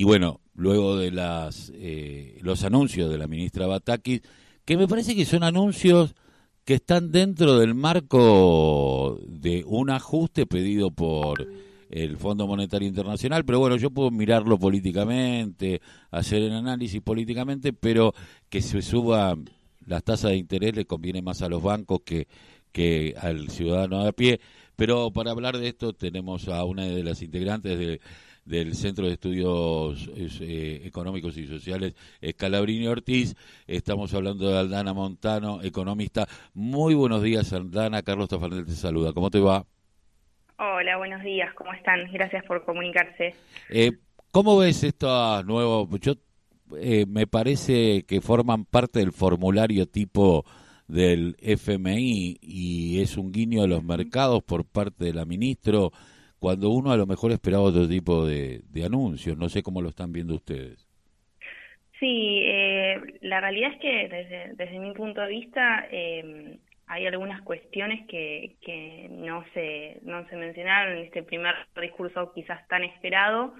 y bueno, luego de las eh, los anuncios de la ministra Batakis, que me parece que son anuncios que están dentro del marco de un ajuste pedido por el Fondo Monetario Internacional, pero bueno, yo puedo mirarlo políticamente, hacer el análisis políticamente, pero que se suba las tasas de interés le conviene más a los bancos que, que al ciudadano de a pie. Pero para hablar de esto tenemos a una de las integrantes del Centro de Estudios eh, Económicos y Sociales, Calabrini Ortiz. Estamos hablando de Aldana Montano, economista. Muy buenos días, Aldana. Carlos Tafanel te saluda. ¿Cómo te va? Hola, buenos días. ¿Cómo están? Gracias por comunicarse. Eh, ¿Cómo ves estos nuevos? Yo eh, me parece que forman parte del formulario tipo del FMI y es un guiño a los mercados por parte de la ministro cuando uno a lo mejor esperaba otro tipo de, anuncios. No sé cómo lo están viendo ustedes. Sí, eh, la realidad es que desde, mi punto de vista eh, hay algunas cuestiones que, que no, se, no se mencionaron en este primer discurso quizás tan esperado,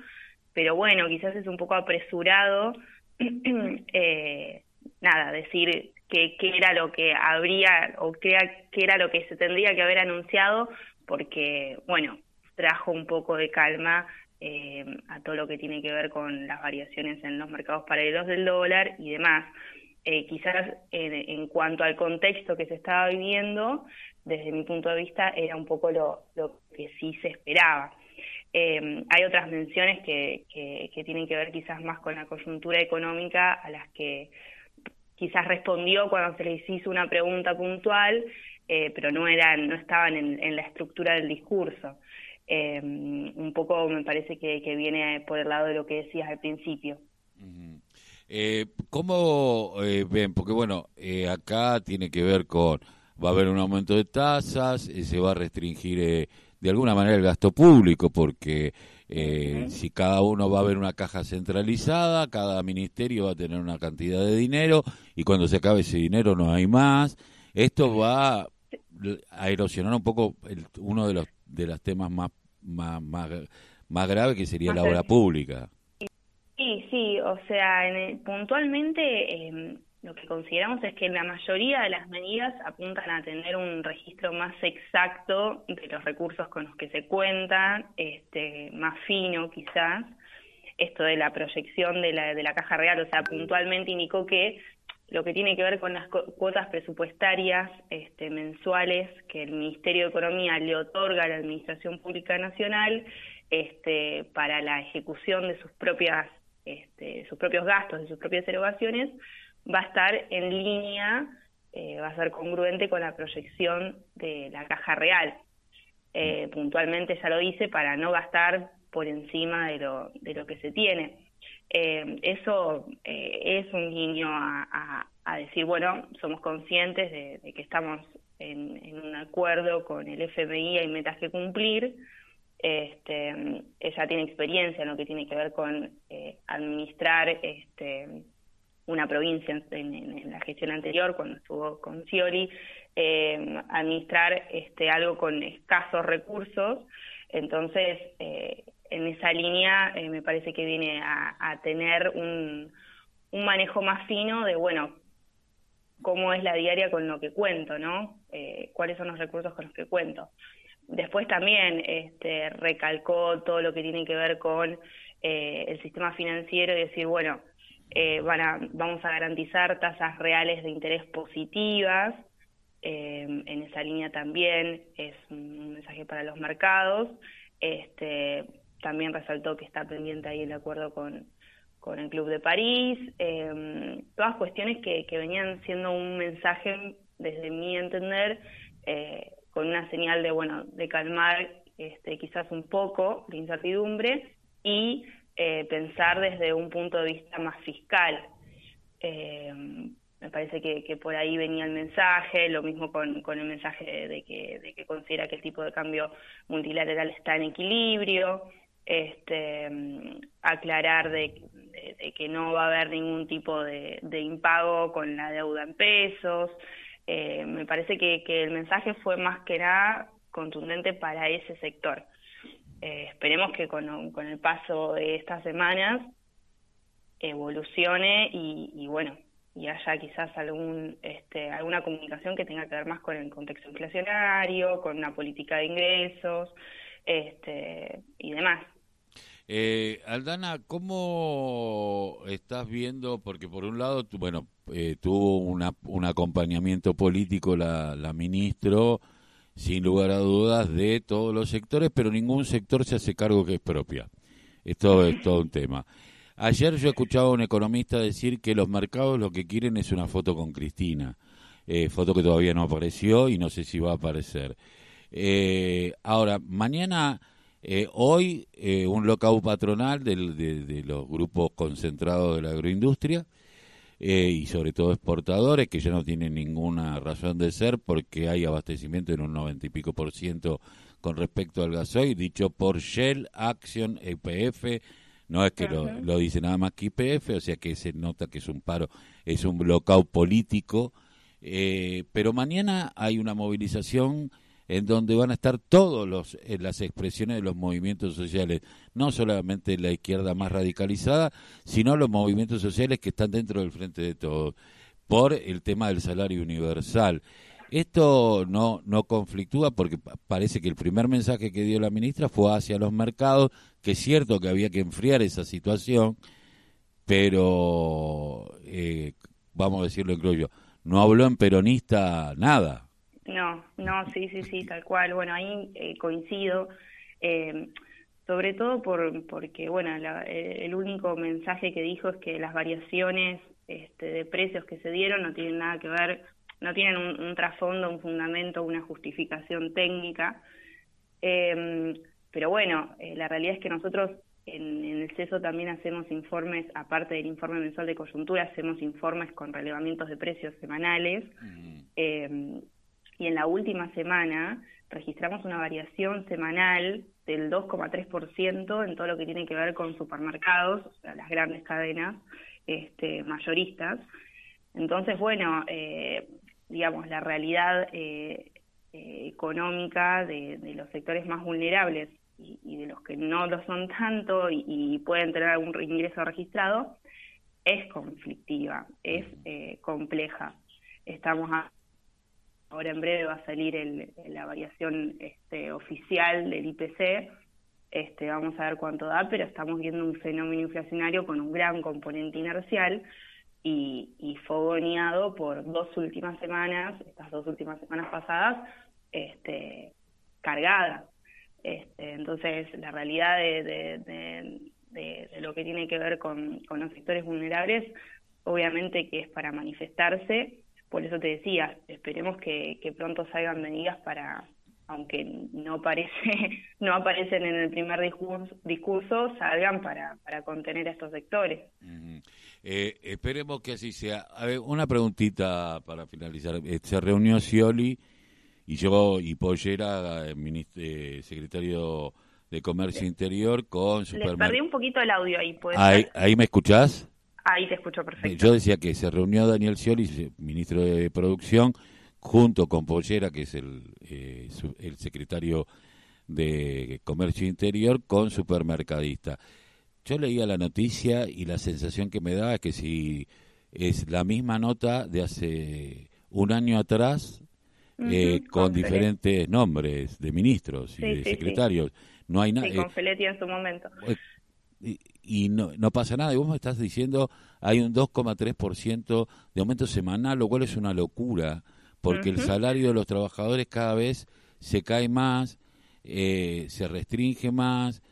pero bueno, quizás es un poco apresurado eh, nada, decir qué era lo que habría o qué, era lo que se tendría que haber anunciado, porque, bueno, trajo un poco de calma eh, a todo lo que tiene que ver con las variaciones en los mercados paralelos del dólar y demás. Eh, quizás en, cuanto al contexto que se estaba viviendo, desde mi punto de vista, era un poco lo, que sí se esperaba. Eh, hay otras menciones que, tienen que ver quizás más con la coyuntura económica a las que quizás respondió cuando se les hizo una pregunta puntual, pero no eran, no estaban en, la estructura del discurso. Eh, un poco me parece que, viene por el lado de lo que decías al principio. ¿Cómo ven? Porque bueno, acá tiene que ver con, va a haber un aumento de tasas, se va a restringir de alguna manera el gasto público, porque eh, si cada uno va a ver una caja centralizada, cada ministerio va a tener una cantidad de dinero y cuando se acabe ese dinero no hay más. Esto va a erosionar un poco uno de los de los temas más más más, graves que sería la obra pública. Sí, sí, o sea, puntualmente eh, lo que consideramos es que la mayoría de las medidas apuntan a tener un registro más exacto de los recursos con los que se cuentan, este, más fino quizás. Esto de la proyección de la, de la caja real, o sea, puntualmente indicó que lo que tiene que ver con las cuotas presupuestarias este, mensuales que el Ministerio de Economía le otorga a la Administración Pública Nacional este, para la ejecución de sus propias este, sus propios gastos, de sus propias erogaciones, va a estar en línea, eh, va a ser congruente con la proyección de la caja real. Eh, puntualmente ya lo dice, para no gastar por encima de lo, de lo que se tiene. Eh, eso es un guiño a, decir, bueno, somos conscientes de, que estamos en, un acuerdo con el FMI, hay metas que cumplir. Este, ella tiene experiencia en lo que tiene que ver con administrar este, una provincia en, la gestión anterior, cuando estuvo con Scioli, eh, administrar este, algo con escasos recursos. Entonces, eh, en esa línea eh, me parece que viene a, tener un, un, manejo más fino de, bueno, cómo es la diaria con lo que cuento, ¿no? cuáles son los recursos con los que cuento. Después también este, recalcó todo lo que tiene que ver con el sistema financiero y decir, bueno, eh, vamos a garantizar tasas reales de interés positivas. Eh, en esa línea también es un mensaje para los mercados. Este, también resaltó que está pendiente ahí el acuerdo con, con el Club de París. Eh, todas cuestiones que, que venían siendo un mensaje, desde mi entender, eh, con una señal de, bueno, de calmar este, quizás un poco la incertidumbre y eh, pensar desde un punto de vista más fiscal. Eh, me parece que, por ahí venía el mensaje, lo mismo con, con el mensaje que, de que considera que el tipo de cambio multilateral está en equilibrio, este, aclarar de, que no va a haber ningún tipo de, impago con la deuda en pesos. Eh, me parece que, que el mensaje fue más que nada contundente para ese sector. Eh, esperemos que con, el paso de estas semanas evolucione y, bueno, y haya quizás algún este, alguna comunicación que tenga que ver más con el contexto inflacionario, con una política de ingresos este, y demás. Eh, Aldana, ¿cómo estás viendo? Porque por un lado, bueno, eh, tuvo una, un acompañamiento político la, la ministro, sin lugar a dudas, de todos los sectores, pero ningún sector se hace cargo que es propia. Esto es todo un tema. Ayer yo escuchaba a un economista decir que los mercados lo que quieren es una foto con Cristina, eh, foto que todavía no apareció y no sé si va a aparecer. Eh, ahora, mañana, eh, hoy, un lockout patronal del, de, los grupos concentrados de la agroindustria y sobre todo exportadores que ya no tienen ninguna razón de ser porque hay abastecimiento en un noventa y pico por ciento con respecto al gasoil, dicho por Shell, Action, EPF, no es que lo, dice nada más que IPF, o sea que se nota que es un paro, es un bloqueo político, eh, pero mañana hay una movilización en donde van a estar todos los eh, las expresiones de los movimientos sociales, no solamente la izquierda más radicalizada, sino los movimientos sociales que están dentro del frente de todos, por el tema del salario universal. Esto no, no conflictúa porque parece que el primer mensaje que dio la ministra fue hacia los mercados, que es cierto que había que enfriar esa situación, pero eh, vamos a decirlo yo, no habló en peronista nada. No, no, sí, sí, sí, tal cual. Bueno, ahí eh, coincido. Eh, sobre todo por, porque, bueno, el único mensaje que dijo es que las variaciones este, de precios que se dieron no tienen nada que ver no tienen un, trasfondo, un fundamento, una justificación técnica. Em, pero bueno, eh, la realidad es que nosotros en, el CESO también hacemos informes, aparte del informe mensual de coyuntura, hacemos informes con relevamientos de precios semanales. Em, y en la última semana registramos una variación semanal del 2,3% en todo lo que tiene que ver con supermercados, o sea, las grandes cadenas este, mayoristas. Entonces, bueno, eh, digamos, la realidad eh, eh, económica de, los sectores más vulnerables y, de los que no lo son tanto y, pueden tener algún ingreso registrado, es conflictiva, es eh, compleja. Estamos ahora en breve va a salir el, la variación este, oficial del IPC, este, vamos a ver cuánto da, pero estamos viendo un fenómeno inflacionario con un gran componente inercial y, y fogoneado por dos últimas semanas, estas dos últimas semanas pasadas, este, cargadas. Este, entonces, la realidad de, lo que tiene que ver con los sectores vulnerables, obviamente que es para manifestarse, por eso te decía, esperemos que, que pronto salgan medidas para, aunque no parece, no aparecen en el primer discurso, discurso salgan para, para contener a estos sectores. Eh, esperemos que así sea. A ver, una preguntita para finalizar. Eh, se reunió Scioli y yo y Pollera, eh, secretario de Comercio Interior, con Les perdí un poquito el audio ahí. Ahí, ahí, me escuchás? Ahí te escucho perfecto. Yo decía que se reunió Daniel Scioli, ministro de Producción, junto con Pollera, que es el, eh, el secretario de Comercio Interior, con supermercadista. Yo leía la noticia y la sensación que me da es que si es la misma nota de hace un año atrás, eh, con diferentes nombres de ministros y de secretarios. No hay nada. con eh, Feletti en su momento. Y, no, no pasa nada. Y vos me estás diciendo hay un 2,3% de aumento semanal, lo cual es una locura porque el salario de los trabajadores cada vez se cae más, eh, se restringe más,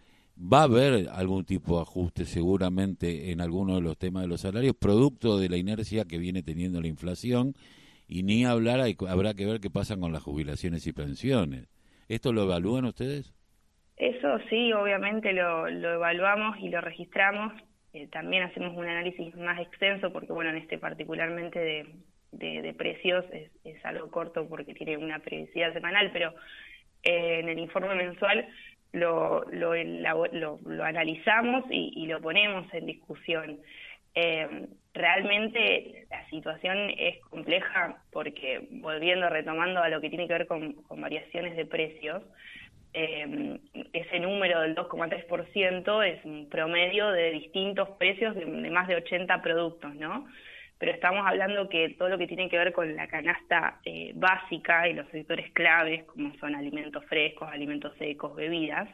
va a haber algún tipo de ajuste seguramente en algunos de los temas de los salarios, producto de la inercia que viene teniendo la inflación, y ni hablar, habrá que ver qué pasa con las jubilaciones y pensiones. ¿Esto lo evalúan ustedes? Eso sí, obviamente lo, evaluamos y lo registramos. Eh, también hacemos un análisis más extenso porque, bueno, en este particularmente de, precios es, algo corto porque tiene una periodicidad semanal, pero eh, en el informe mensual lo, lo, lo, analizamos y, lo ponemos en discusión. Eh, realmente la situación es compleja porque, volviendo, retomando a lo que tiene que ver con, variaciones de precios, eh, ese número del 2,3% es un promedio de distintos precios de, más de 80 productos, ¿no? Pero estamos hablando que todo lo que tiene que ver con la canasta eh, básica y los sectores claves, como son alimentos frescos, alimentos secos, bebidas,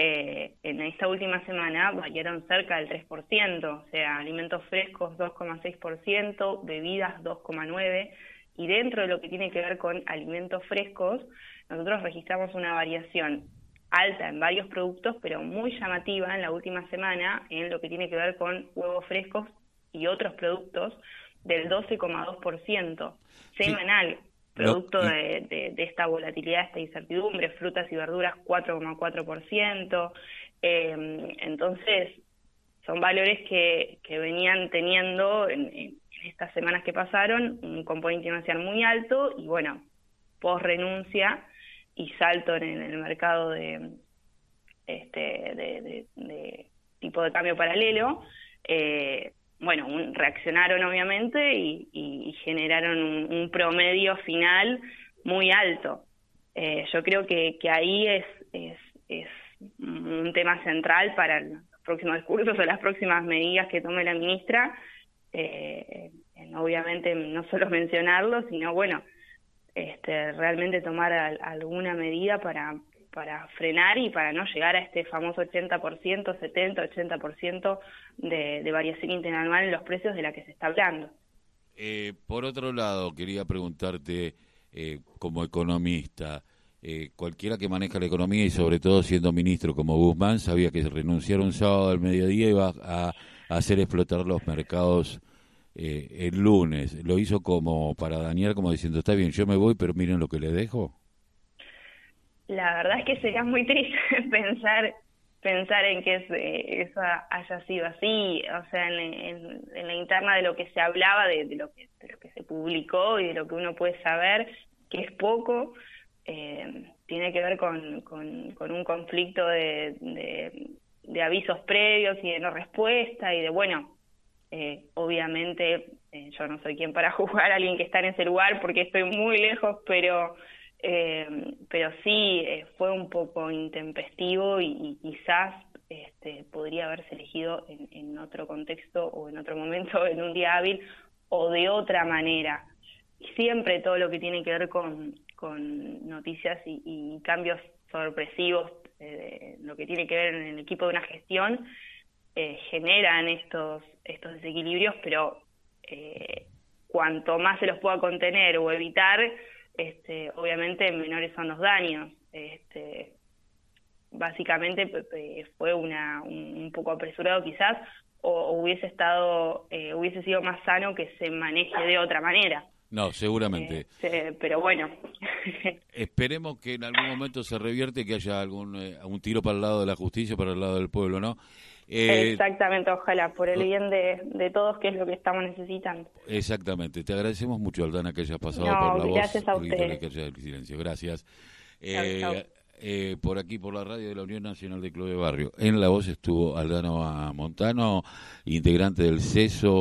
eh, en esta última semana variaron cerca del 3%, o sea, alimentos frescos 2,6%, bebidas 2,9%, y dentro de lo que tiene que ver con alimentos frescos, nosotros registramos una variación alta en varios productos, pero muy llamativa en la última semana en lo que tiene que ver con huevos frescos y otros productos del 12,2% semanal, producto de, esta volatilidad, esta incertidumbre, frutas y verduras 4,4%. Eh, entonces, son valores que, que venían teniendo en, en, estas semanas que pasaron un componente inicial muy alto y bueno, post renuncia y salto en, el mercado de este de, tipo de cambio paralelo eh, bueno reaccionaron obviamente y, generaron un, promedio final muy alto. Eh, yo creo que, que ahí es, es, es un tema central para los próximos discursos o las próximas medidas que tome la ministra. Eh, obviamente no solo mencionarlo sino bueno este, realmente tomar alguna medida para, para frenar y para no llegar a este famoso 80%, 70, 80% de, de variación interanual en los precios de la que se está hablando. Eh, por otro lado, quería preguntarte, eh, como economista, eh, cualquiera que maneja la economía y sobre todo siendo ministro como Guzmán, sabía que renunciar un sábado al mediodía iba a hacer explotar los mercados eh, el lunes, lo hizo como para Daniel, como diciendo, está bien, yo me voy, pero miren lo que le dejo? La verdad es que sería muy triste pensar pensar en que eso haya sido así, o sea, en, la interna de lo que se hablaba, de, lo que, se publicó y de lo que uno puede saber, que es poco, eh, tiene que ver con, con, un conflicto de avisos previos y de no respuesta y de, bueno, eh, obviamente, eh, yo no soy quien para juzgar a alguien que está en ese lugar porque estoy muy lejos, pero, eh, pero sí fue un poco intempestivo y, quizás este, podría haberse elegido en, otro contexto o en otro momento, en un día hábil o de otra manera. Siempre todo lo que tiene que ver con, con noticias y, y cambios sorpresivos, lo que tiene que ver en el equipo de una gestión, eh, generan estos, estos desequilibrios, pero eh, cuanto más se los pueda contener o evitar, este, obviamente menores son los daños. Este, básicamente fue una, un, poco apresurado quizás, o, hubiese estado, eh, hubiese sido más sano que se maneje de otra manera. No, seguramente. pero bueno. Esperemos que en algún momento se revierte, que haya algún un tiro para el lado de la justicia, para el lado del pueblo, ¿no? Eh, exactamente, ojalá, por el bien de, todos, que es lo que estamos necesitando. Exactamente, te agradecemos mucho, Aldana, que hayas pasado por la gracias A usted. silencio. Gracias. Eh, eh, por aquí, por la radio de la Unión Nacional de Club de Barrio. En la voz estuvo Aldana Montano, integrante del CESO.